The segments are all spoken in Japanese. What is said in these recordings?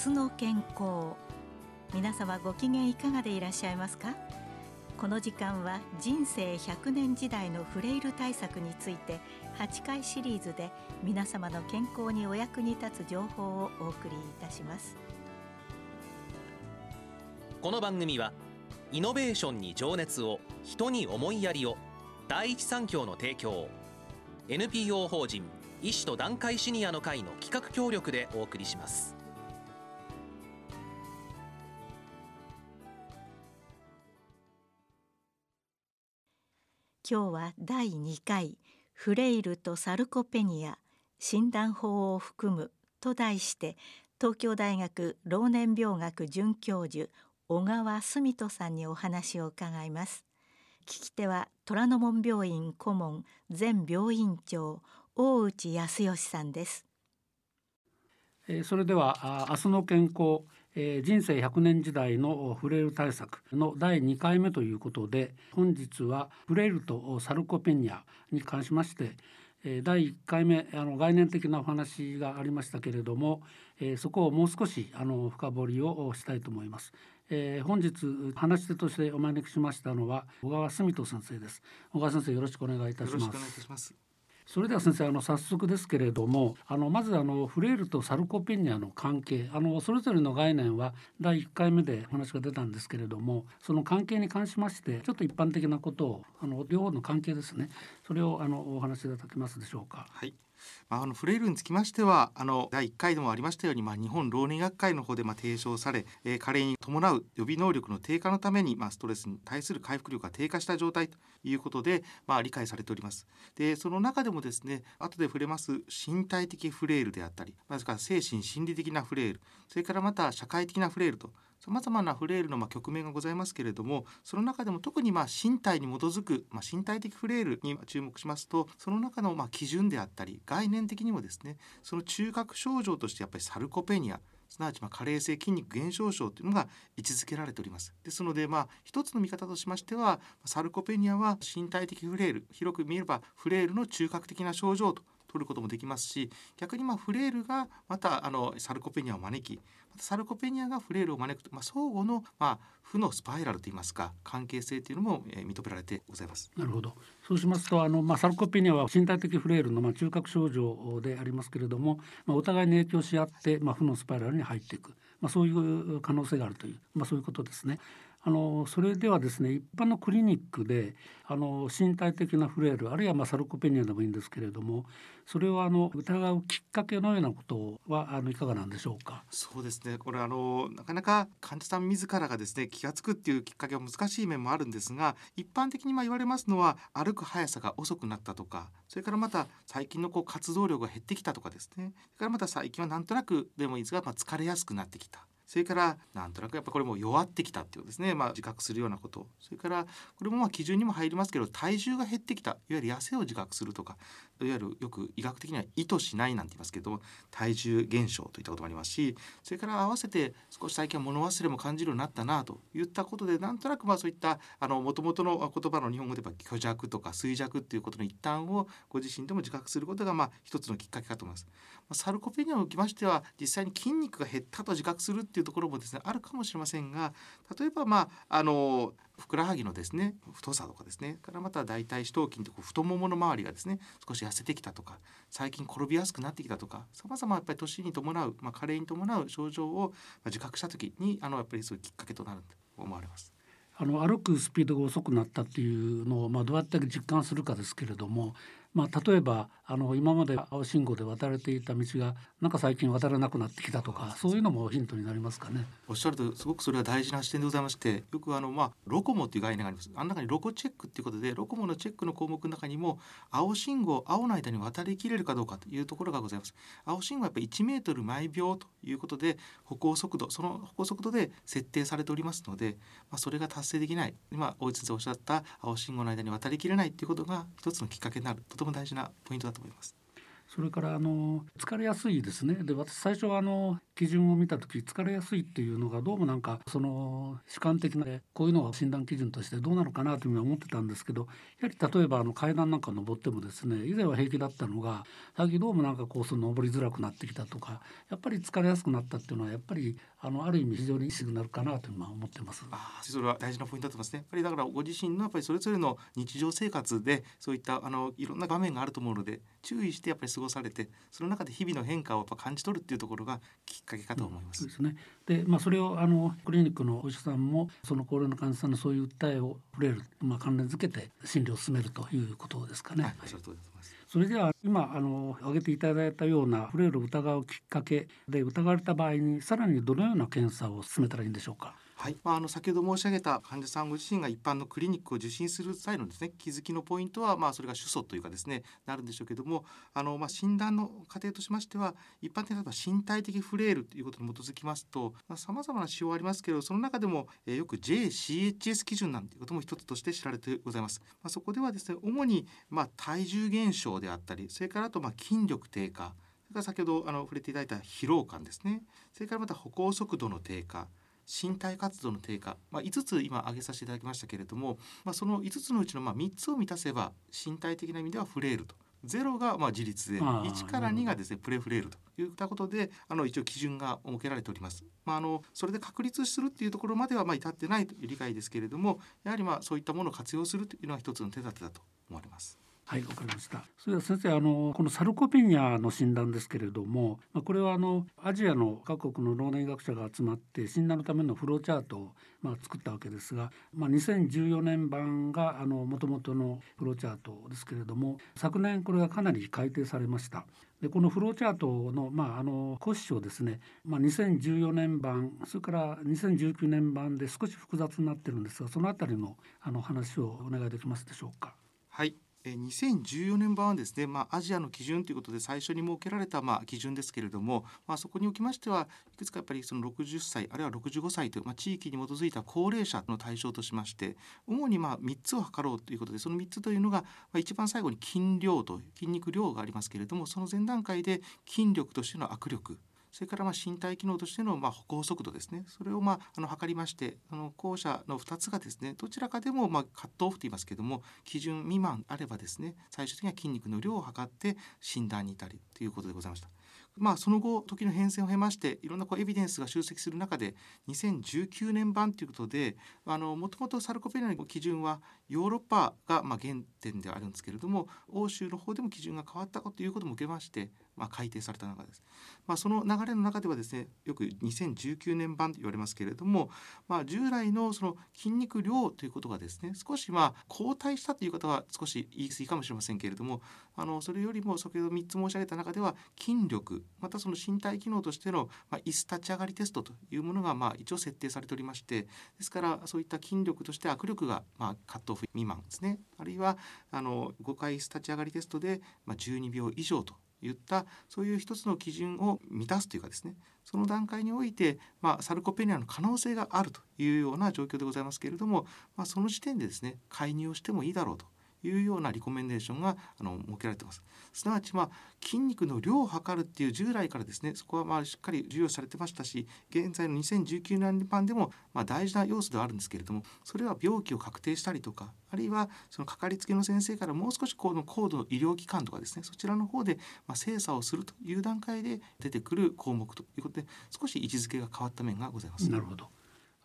日の健康皆様ご機嫌いかがでいらっしゃいますか？この時間は人生100年時代のフレイル対策について8回シリーズで皆様の健康にお役に立つ情報をお送りいたします。この番組はイノベーションに情熱を人に思いやりを第一三共の提供 NPO 法人医師と団塊シニアの会の企画協力でお送りします。今日は第2回フレイルとサルコペニア診断法を含むと題して東京大学老年病学准教授小川澄人さんにお話を伺います。聞き手は虎ノ門病院顧問前病院長大内康義さんです。それでは明日の健康人生100年時代のフレイル対策の第2回目ということで本日はフレイルとサルコペニアに関しまして第1回目あの概念的なお話がありましたけれどもそこをもう少しあの深掘りをしたいと思います。えー、本日話し手としてお招きしましたのは小川澄人先生です。小川先生よろしくお願いいたします。それでは先生あの早速ですけれどもあのまずあのフレイルとサルコペニアの関係あのそれぞれの概念は第1回目でお話が出たんですけれどもその関係に関しましてちょっと一般的なことをあの両方の関係ですねそれをあのお話しいただけますでしょうか。はいあ、のフレイルにつきましてはあの第1回でもありましたように、まあ、日本老年学会の方でまあ提唱され、えー、加齢に伴う予備能力の低下のために、まあ、ストレスに対する回復力が低下した状態ということで、まあ、理解されております。でその中でもですね後で触れます身体的フレイルであったりまずから精神心理的なフレイルそれからまた社会的なフレイルとさまざまなフレイルのま局面がございますけれどもその中でも特にま身体に基づく、ま身体的フレイルに注目しますとその中のま基準であったり概念的にもですねその中核症状としてやっぱりサルコペニアすなわちま加齢性筋肉減少症というのが位置づけられております。ですのでまあ一つの見方としましてはサルコペニアは身体的フレイル広く見ればフレイルの中核的な症状と取ることもできますし逆にまフレイルがまたあのサルコペニアを招きサルコペニアがフレイルを招くと、まあ、相互の、まあ、負のスパイラルといいますか関係性というのも、えー、認められてございます。なるほどそうしますとあの、まあ、サルコペニアは身体的フレイルの、まあ、中核症状でありますけれども、まあ、お互いに影響し合って、まあ、負のスパイラルに入っていく、まあ、そういう可能性があるという、まあ、そういうことですね。あのそれではですね一般のクリニックであの身体的なフレイルあるいはまあサルコペニアでもいいんですけれどもそれをあの疑うきっかけのようなことはあのいかがなんでしょうか？そうですね。これあのなかなか患者さん自らがですね気が付くっていうきっかけは難しい面もあるんですが一般的にまあ言われますのは歩く速さが遅くなったとかそれからまた最近のこう活動量が減ってきたとかですね。それからまた最近はなんとなくでもいいですが、まあ、疲れやすくなってきた。それからなんとなくやっぱこれも弱ってきたっていうですね、まあ、自覚するようなこと。それからこれもまあ基準にも入りますけど体重が減ってきた。いわゆる痩せを自覚するとかいわゆるよく医学的には意図しないなんて言いますけど体重減少といったこともありますしそれから合わせて少し最近は物忘れも感じるようになったなといったことでなんとなくまあそういったもともとの言葉の日本語で言えば虚弱とか衰弱っていうことの一端をご自身でも自覚することがまあ一つのきっかけかと思います。サルコペニアにおきましては実際に筋肉が減ったと自覚するっていうところもですねあるかもしれませんが例えばまああのふくらはぎのですね太さとかですねからまた大腿四頭筋と太ももの周りがですね少し痩せてきたとか最近転びやすくなってきたとかさまざまやっぱり年に伴う、まあ、加齢に伴う症状を自覚した時にあのやっぱりそういうきっかけとなると思われます。あの歩くスピードが遅くなったっていうのを、まあ、どうやって実感するかですけれどもまあ、例えばあの今まで青信号で渡れていた道がなんか最近渡らなくなってきたとかそういうのもヒントになりますかね。おっしゃるとすごくそれは大事な視点でございましてよくあの、まあ、ロコモっていう概念がありますあの中にロコチェックっていうことでロコモのチェックの項目の中にも青信号青の間に渡りきれるかどうかというところがございます。青信号はやっぱり1メートル毎秒ということで歩行速度その歩行速度で設定されておりますので、まあ、それが達成できない今大内先生おっしゃった青信号の間に渡りきれないっていうことが一つのきっかけになるとても大事なポイントだと思います。それからあの疲れやすいですねで私最初はあの基準を見た時疲れやすいっていうのがどうもなんかその主観的なこういうのが診断基準としてどうなのかなというふうに思ってたんですけどやはり例えばあの階段なんか登ってもですね以前は平気だったのが最近どうもなんかこうその登りづらくなってきたとかやっぱり疲れやすくなったっていうのはやっぱりあのある意味非常にいいシグナルかなと今思ってます。あそれは大事なポイントだと思いますね。やっぱりだからご自身のやっぱりそれぞれの日常生活でそういったあのいろんな場面があると思うので注意してやっぱり過ごされてその中で日々の変化をやっぱ感じ取るっていうところがきっかけかと思います。うん、ですね。で、まあそれをあのクリニックのお医者さんもその高齢の患者さんのそういう訴えを触れる、まあ関連づけて診療を進めるということですかね。はい、そそれでは今あの挙げていただいたようなフレイルを疑うきっかけで疑われた場合にさらにどのような検査を進めたらいいんでしょうか。はい、まあ、あの先ほど申し上げた患者さんご自身が一般のクリニックを受診する際のですね気づきのポイントはまあそれが主訴というかですねなるんでしょうけどもあのまあ診断の過程としましては一般的に身体的フレイルということに基づきますとさまざ、まな仕様ありますけどその中でも、えー、よく JCHS 基準なんていうことも一つとして知られてございます。まあ、そこではですね主にまあ体重減少であったりそれからあとまあ筋力低下それから先ほどあの触れていただいた疲労感ですねそれからまた歩行速度の低下身体活動の低下、まあ、5つ今挙げさせていただきましたけれども、まあ、その5つのうちのまあ3つを満たせば身体的な意味ではフレイルと。ゼロがまあ自立で1から2がですねプレフレイルといったことであの一応基準が設けられております。まあ、あのそれで確立するっていうところまではまあ至ってないという理解ですけれどもやはりまあそういったものを活用するというのは一つの手立てだと思われます。はいわかりましたそれでは先生あのこのサルコペニアの診断ですけれども、まあ、これはあのアジアの各国の老年医学者が集まって診断のためのフローチャートをまあ作ったわけですが、まあ、2014年版があの元々のフローチャートですけれども昨年これがかなり改定されました。でこのフローチャートの,、まあ、あの骨子をですね、まあ、2014年版それから2019年版で少し複雑になってるんですがそのあたりのあの話をお願いできますでしょうか。はい2014年版はですね、まあ、アジアの基準ということで最初に設けられたまあ基準ですけれども、まあ、そこにおきましてはいくつかやっぱりその60歳あるいは65歳という、まあ、地域に基づいた高齢者の対象としまして主にまあ3つを測ろうということでその3つというのが、まあ、一番最後に筋量と筋肉量がありますけれどもその前段階で筋力としての握力それからまあ身体機能としてのまあ歩行速度ですねそれをまああの測りましてあの後者の2つがですねどちらかでもまあカットオフと言いますけども基準未満あればですね最終的には筋肉の量を測って診断に至りということでございました。まあ、その後時の変遷を経ましていろんなこうエビデンスが集積する中で2019年版ということでもともとサルコペニアの基準はヨーロッパがまあ原点ではあるんですけれども欧州の方でも基準が変わったということも受けましてまあ、改定された中です。まあ、その流れの中ではですねよく2019年版と言われますけれども、まあ、従来のその筋肉量ということがですね少しまあ後退したという方は少し言い過ぎかもしれませんけれどもあのそれよりも先ほど3つ申し上げた中では筋力またその身体機能としての、まあ、椅子立ち上がりテストというものがまあ一応設定されておりましてですからそういった筋力として握力がまあカットオフ未満ですね。あるいはあの5回椅子立ち上がりテストでまあ12秒以上と言ったそういう一つの基準を満たすというかですね。その段階において、まあ、サルコペニアの可能性があるというような状況でございますけれども、まあ、その時点でですね介入をしてもいいだろうと。いうようなリコメンデーションがあの設けられています。すなわちまあ筋肉の量を測るっていう従来からですねそこはまあしっかり重要されてましたし現在の2019年版でもまあ大事な要素ではあるんですけれどもそれは病気を確定したりとかあるいはそのかかりつけの先生からもう少しこの高度の医療機関とかですねそちらの方でまあ精査をするという段階で出てくる項目ということで少し位置づけが変わった面がございます。なるほど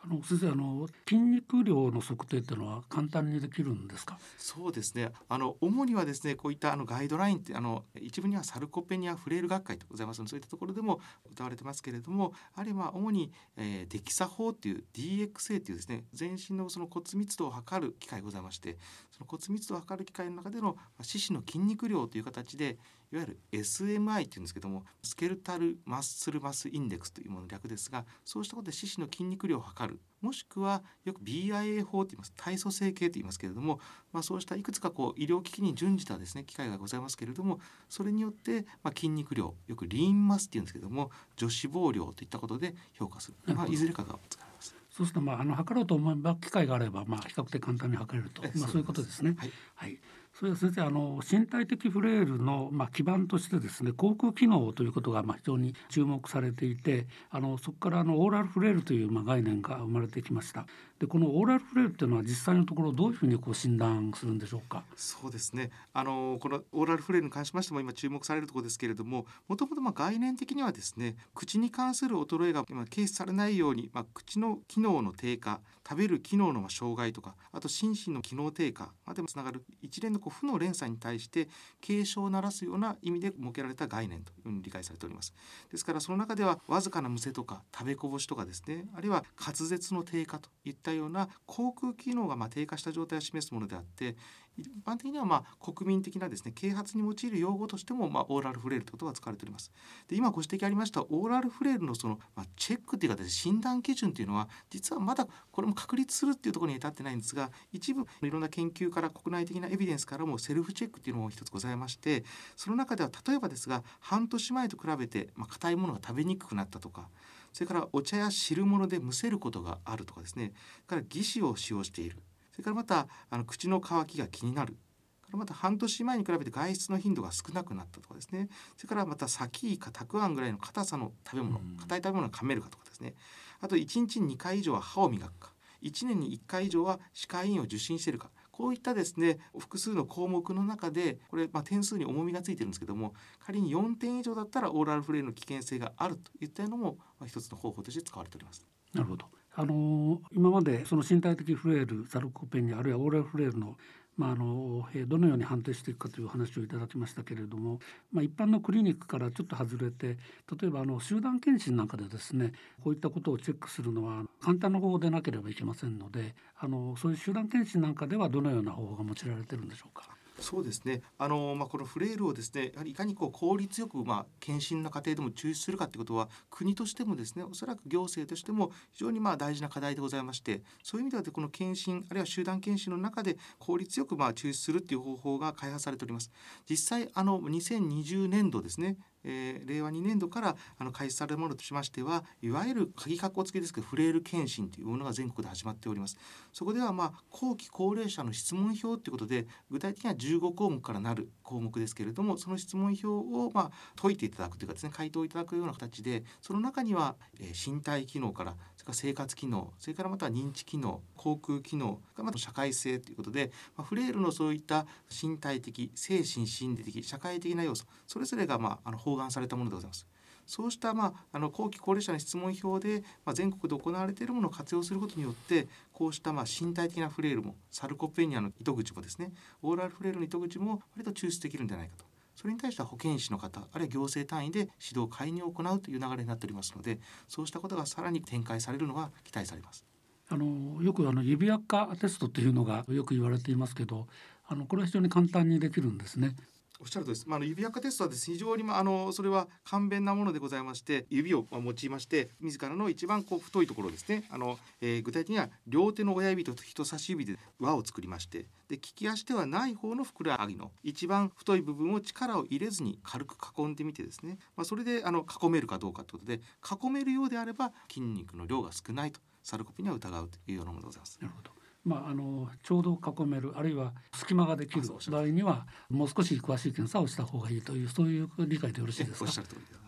あの先生あの筋肉量の測定っていうのは簡単にできるんですか？そうですね。あの主にはですねこういったあのガイドラインってあの一部にはサルコペニアフレイル学会とございますのでそういったところでも歌われてますけれどもあるいは主に、えー、デキサ法っていう DXA っていうですね全身のその骨密度を測る機械ございましてその骨密度を測る機械の中での四肢の筋肉量という形でいわゆる SMI っていうんですけどもスケルタルマッスルマスインデックスというものの略ですがそうしたことで四肢の筋肉量を測る。もしくはよく BIA 法と言います。体組成計と言いますけれども、まあ、そうしたいくつかこう医療機器に準じたですね機械がございますけれどもそれによって、まあ、筋肉量よくリーンマスっていうんですけども女子肪量といったことで評価する、まあ、いずれかが使われます。そうするとまああの測ろうと思えば機会があればまあ比較的簡単に測れると、まあそういうことですね。はい、はいそれは先生あの身体的フレイルの、まあ、基盤としてですね航空機能ということがまあ非常に注目されていてあのそこからあのオーラルフレイルというまあ概念が生まれてきました。でこのオーラルフレイルっていうのは実際のところどういうふうにこう診断するんでしょうか？そうですね。あのこのオーラルフレイルに関しましても今注目されるところですけれどももともとまあ概念的にはですね口に関する衰えが今軽視されないように、まあ、口の機能の低下食べる機能の障害とかあと心身の機能低下までもつながる一連のこう負の連鎖に対して警鐘を鳴らすような意味で設けられた概念というふうに理解されております。ですからその中ではわずかなむせとか食べこぼしとかですねあるいは滑舌の低下といったたような口腔機能がま低下した状態を示すものであって一般的にはま国民的なですね啓発に用いる用語としてもまオーラルフレイルということが使われております。で今ご指摘ありましたオーラルフレイルのそのまチェックというかです、ね、診断基準というのは実はまだこれも確立するっていうところに至ってないんですが一部いろんな研究から国内的なエビデンスからもセルフチェックっていうのも一つございましてその中では例えばですが半年前と比べてま硬いものが食べにくくなったとかそれからお茶や汁物でむせることがあるとかですね。から義歯を使用している。それからまたあの口の渇きが気になる。また半年前に比べて外出の頻度が少なくなったとかですね。それからまたサキイカたくあんぐらいの硬さの食べ物硬い食べ物を噛めるかとかですね。あと1日に2回以上は歯を磨くか。1年に1回以上は歯科医院を受診しているかこういったですね複数の項目の中でこれ、まあ、点数に重みがついてるんですけども仮に4点以上だったらオーラルフレイルの危険性があるといったのも、まあ、一つの方法として使われております。なるほどあの今までその身体的フレイルサルコペニアあるいはオーラルフレイルのまあ、あのどのように判定していくかという話をいただきましたけれども、まあ、一般のクリニックからちょっと外れて例えばあの集団検診なんかでですねこういったことをチェックするのは簡単な方法でなければいけませんのであのそういう集団検診なんかではどのような方法が用いられてるんでしょうか？そうですね。あのまあこのフレイルをですね、やはりいかにこう効率よくまあ検診の過程でも抽出するかということは国としてもですね、おそらく行政としても非常にまあ大事な課題でございまして、そういう意味ではこの検診あるいは集団検診の中で効率よくまあ抽出するっていう方法が開発されております。実際あの2020年度ですね、えー、令和2年度からあの開始されるものとしましてはいわゆる鍵括弧付きですけどフレイル検診というものが全国で始まっております。そこではまあ後期高齢者の質問票ということで具体的には15項目からなる項目ですけれどもその質問票をまあ解いていただくというかですね回答いただくような形でその中には、えー、身体機能からそれから生活機能それからまた認知機能口腔機能また社会性ということで、まあ、フレイルのそういった身体的精神心理的社会的な要素それぞれがまああの包含されたものでございます。そうした、まあ、あの後期高齢者の質問票で、まあ、全国で行われているものを活用することによってこうした、まあ、身体的なフレイルもサルコペニアの糸口もですねオーラルフレイルの糸口も割と抽出できるんじゃないかと。それに対しては保健師の方あるいは行政単位で指導介入を行うという流れになっておりますのでそうしたことがさらに展開されるのが期待されます。あのよくあの指輪化テストというのがよく言われていますけどあのこれは非常に簡単にできるんですね。おっしゃるとです。まあ、の指輪化テストはです、ね非常にまああのそれは簡便なものでございまして、指を用いまして自らの一番こう太いところですね。あの、えー、具体的には両手の親指と人差し指で輪を作りまして、で利き足ではない方のふくらはぎの一番太い部分を力を入れずに軽く囲んでみてですね。まあ、それであの囲めるかどうかということで、囲めるようであれば筋肉の量が少ないとサルコピには疑うというようなものでございます。なるほど。まあ、あのちょうど囲めるあるいは隙間ができる場合にはもう少し詳しい検査をした方がいいというそういう理解でよろしいですか？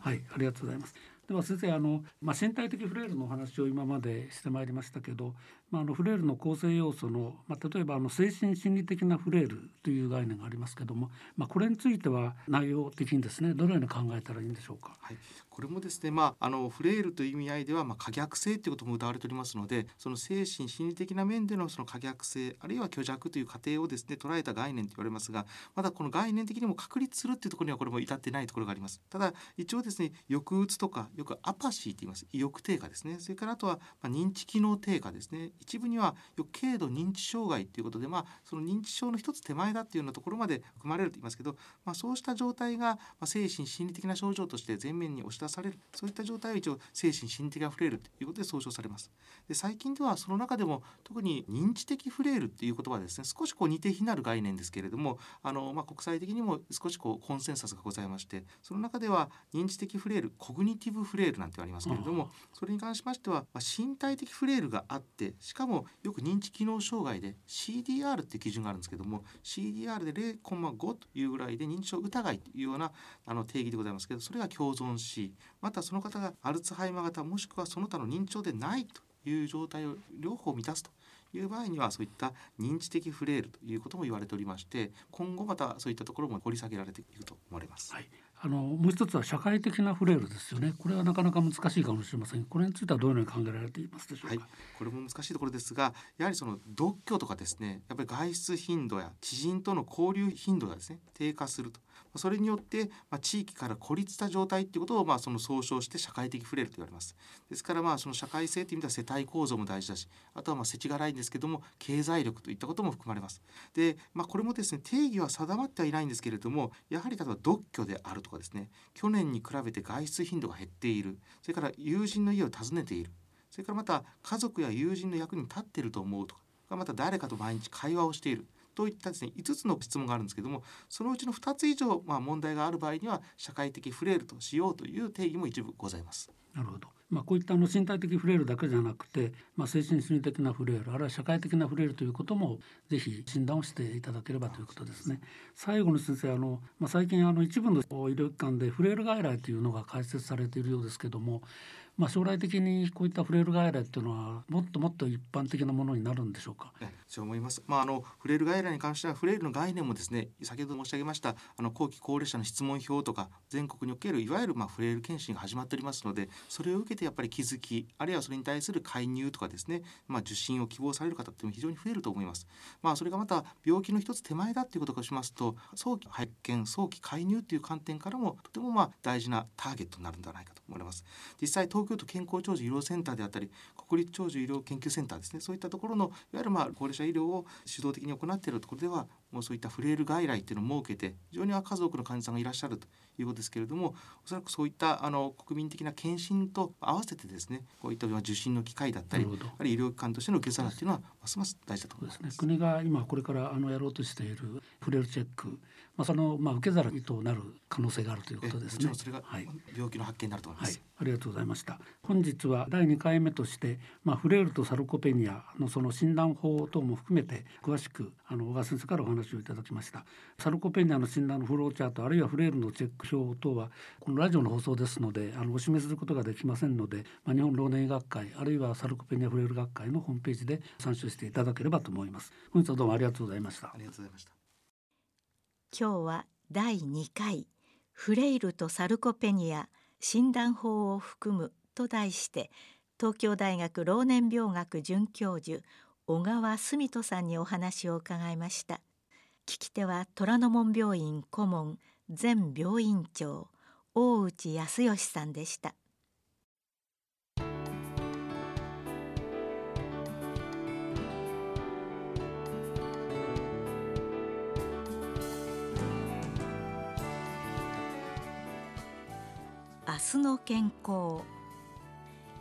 はい、ありがとうございます。では先生あの、まあ、身体的フレイルのお話を今までしてまいりましたけど、まあ、あのフレイルの構成要素の、まあ、例えばあの精神心理的なフレイルという概念がありますけども、まあ、これについては内容的にですねどのように考えたらいいんでしょうか？はい、これもですね、まあ、あのフレイルという意味合いでは、まあ、可逆性ということも謳われておりますのでその精神心理的な面でのその可逆性あるいは虚弱という過程をですね捉えた概念と言われますがまだこの概念的にも確立するっていうところにはこれも至ってないところがあります。ただ一応ですね抑うつとかよくアパシーと言います意欲低下ですねそれからあとは、まあ、認知機能低下ですね一部には軽度認知障害ということで、まあ、その認知症の一つ手前だっていうようなところまで含まれると言いますけど、まあ、そうした状態が、まあ、精神心理的な症状として前面に押し出されるそういった状態は一応精神心理的なフレイルということで総称されます。で最近ではその中でも特に認知的フレイルっていう言葉はですね少しこう似て非なる概念ですけれどもあの、まあ、国際的にも少しこうコンセンサスがございましてその中では認知的フレイルコグニティブフレイルなんてありますけれどもそれに関しましては、まあ、身体的フレイルがあってしかもよく認知機能障害で CDR っていう基準があるんですけども CDR で0.5というぐらいで認知症疑いというようなあの定義でございますけどそれが共存しまたその方がアルツハイマー型もしくはその他の認知症でないという状態を両方満たすという場合にはそういった認知的フレイルということも言われておりまして今後またそういったところも掘り下げられていくと思われます。はいあのもう一つは社会的なフレイルですよね。これはなかなか難しいかもしれません。これについてはどのように考えられていますでしょうか？はい、これも難しいところですが、やはりその独居とかですね、やっぱり外出頻度や知人との交流頻度がですね低下すると。それによって、まあ、地域から孤立した状態っていうことを、まあ、その総称して社会的フレイルと言われます。ですからまあその社会性という意味では世帯構造も大事だしあとはまあ世知辛いんですけども経済力といったことも含まれます。で、まあ、これもですね定義は定まってはいないんですけれどもやはり例えば独居であるとかですね去年に比べて外出頻度が減っているそれから友人の家を訪ねているそれからまた家族や友人の役に立っていると思うとかまた誰かと毎日会話をしているといったですね5つの質問があるんですけどもそのうちの2つ以上、まあ、問題がある場合には社会的フレイルとしようという定義も一部ございます。なるほどまあ、こういったあの身体的フレイルだけじゃなくて、まあ、精神心理的なフレイルあるいは社会的なフレイルということもぜひ診断をしていただければということですね。最後の先生あの、まあ、最近あの一部の医療機関でフレイル外来というのが開設されているようですけどもまあ、将来的にこういったフレイル外来っていうのはもっともっと一般的なものになるんでしょうか？そう思います。まああのフレイル外来に関してはフレイルの概念もですね先ほど申し上げましたあの後期高齢者の質問票とか全国におけるいわゆるまあフレイル検診が始まっておりますのでそれを受けてやっぱり気づきあるいはそれに対する介入とかですねまあ受診を希望される方っていうのも非常に増えると思います。まあそれがまた病気の一つ手前だっていうこととしますと早期発見早期介入っていう観点からもとてもまあ大事なターゲットになるんではないかと思います。実際東京都健康長寿医療センターであったり国立長寿医療研究センターですね。そういったところのいわゆるまあ高齢者医療を主導的に行っているところではもうそういったフレイル外来っていうのを設けて非常に数多くの患者さんがいらっしゃるということですけれどもおそらくそういったあの国民的な検診と合わせてですねこういった受診の機会だったりあるいは医療機関としての受け皿っていうのはますます大事だと思います。すね、国が今これからあのやろうとしているフレイルチェック、まあ、そのまあ受け皿となる可能性があるということですね。それが病気の発見になると思います、はい、ありがとうございました。本日は第2回目として、まあ、フレイルとサルコペニアのその診断法等も含めて詳しくあの小川先生からお話をいただきました。サルコペニアの診断のフローチャートあるいはフレイルのチェック表等はこのラジオの放送ですのであのお示しすることができませんので、まあ、日本老年医学会あるいはサルコペニアフレイル学会のホームページで参照していただければと思います。本日はどうもありがとうございました。ありがとうございました。今日は第2回フレイルとサルコペニア診断法を含むと題して東京大学老年病学准教授小川澄人さんにお話を伺いました。聞き手は虎ノ門病院顧問前病院長大内康義さんでした。明日の健康。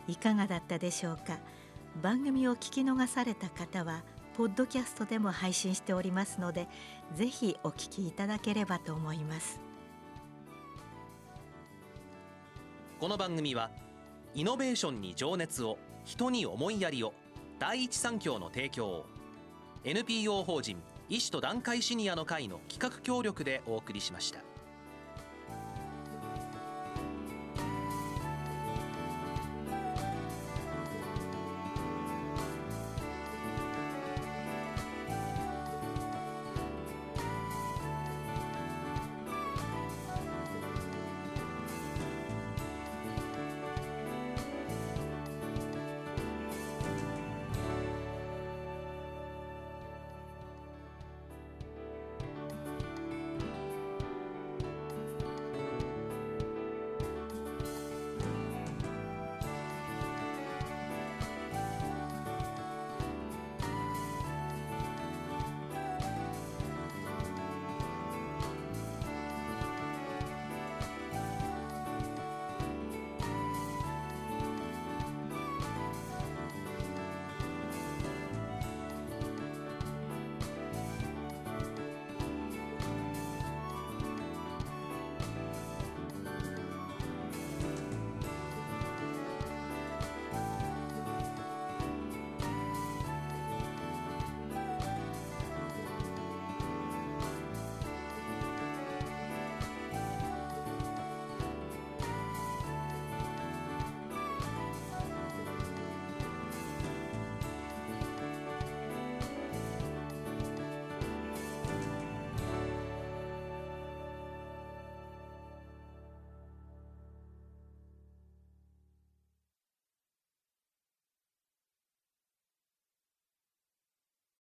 いかがだったでしょうか？番組を聞き逃された方はポッドキャストでも配信しておりますのでぜひお聞きいただければと思います。この番組はイノベーションに情熱を人に思いやりを第一三共の提供を NPO 法人医師と団塊シニアの会の企画協力でお送りしました。